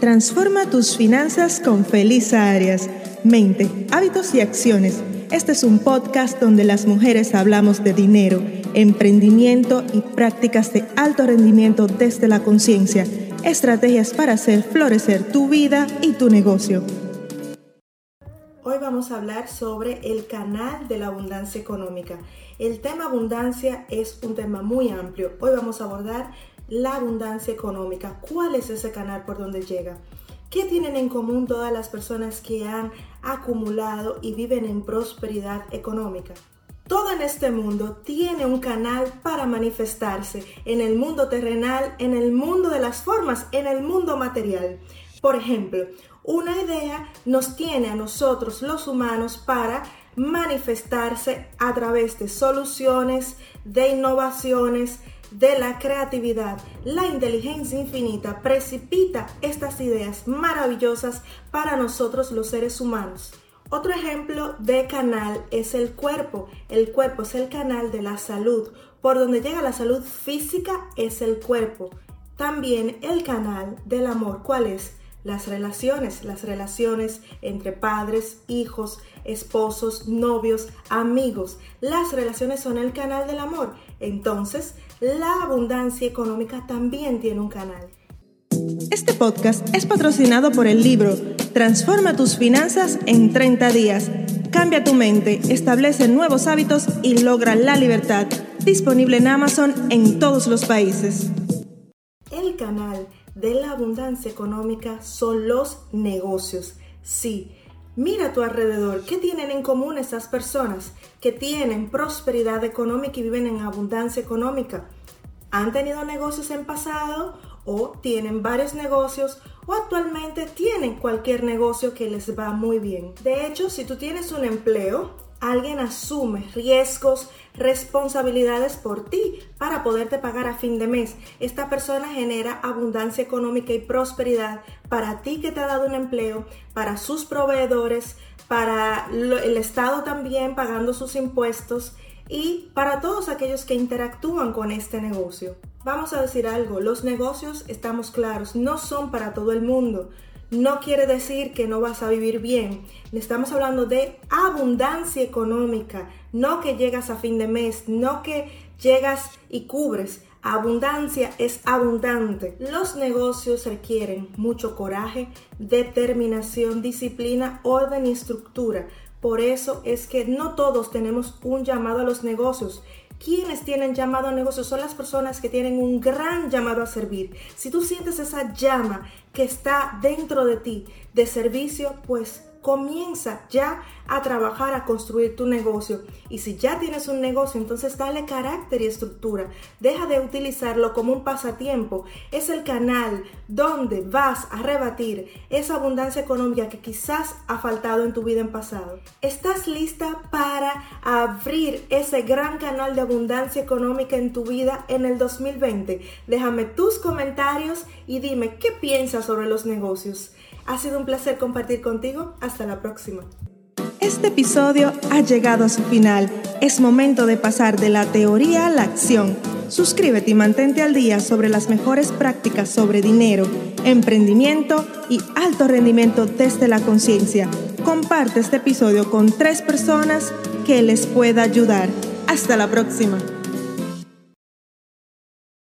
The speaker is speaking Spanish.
Transforma tus finanzas con Feliz Arias. Mente, hábitos y acciones. Este es un podcast donde las mujeres hablamos de dinero, emprendimiento y prácticas de alto rendimiento desde la conciencia. Estrategias para hacer florecer tu vida y tu negocio. Hoy vamos a hablar sobre el canal de la abundancia económica. El tema abundancia es un tema muy amplio. Hoy vamos a abordar la abundancia económica. ¿Cuál es ese canal por donde llega? ¿Qué tienen en común todas las personas que han acumulado y viven en prosperidad económica? Todo en este mundo tiene un canal para manifestarse en el mundo terrenal, en el mundo de las formas, en el mundo material. Por ejemplo, una idea nos tiene a nosotros los humanos para manifestarse a través de soluciones, de innovaciones, de la creatividad, la inteligencia infinita precipita estas ideas maravillosas para nosotros los seres humanos. Otro ejemplo de canal es el cuerpo. El cuerpo es el canal de la salud. Por donde llega la salud física es el cuerpo. También el canal del amor. ¿Cuál es? Las relaciones, las relaciones entre padres, hijos, esposos, novios, amigos. Las relaciones son el canal del amor. Entonces, la abundancia económica también tiene un canal. Este podcast es patrocinado por el libro Transforma tus finanzas en 30 días. Cambia tu mente, establece nuevos hábitos y logra la libertad. Disponible en Amazon en todos los países. El canal de la abundancia económica son los negocios. Sí, mira a tu alrededor, ¿qué tienen en común esas personas que tienen prosperidad económica y viven en abundancia económica? ¿Han tenido negocios en pasado o tienen varios negocios o actualmente tienen cualquier negocio que les va muy bien? De hecho, si tú tienes un empleo, alguien asume riesgos, responsabilidades por ti para poderte pagar a fin de mes. Esta persona genera abundancia económica y prosperidad para ti que te ha dado un empleo, para sus proveedores, para el Estado también pagando sus impuestos y para todos aquellos que interactúan con este negocio. Vamos a decir algo, los negocios, estamos claros, no son para todo el mundo no quiere decir que no vas a vivir bien. Estamos hablando de abundancia económica, no que llegas a fin de mes, no que llegas y cubres. Abundancia es abundante. Los negocios requieren mucho coraje, determinación, disciplina, orden y estructura. Por eso es que no todos tenemos un llamado a los negocios quienes tienen llamado a negocio son las personas que tienen un gran llamado a servir. Si tú sientes esa llama que está dentro de ti de servicio, pues comienza ya a trabajar, a construir tu negocio. Y si ya tienes un negocio, entonces dale carácter y estructura. Deja de utilizarlo como un pasatiempo. Es el canal donde vas a rebatir esa abundancia económica que quizás ha faltado en tu vida en pasado. ¿Estás lista para abrir ese gran canal de abundancia económica en tu vida en el 2020? Déjame tus comentarios y dime qué piensas sobre los negocios. Ha sido un placer compartir contigo. Hasta la próxima. Este episodio ha llegado a su final. Es momento de pasar de la teoría a la acción. Suscríbete y mantente al día sobre las mejores prácticas sobre dinero, emprendimiento y alto rendimiento desde la conciencia. Comparte este episodio con tres personas que les pueda ayudar. Hasta la próxima.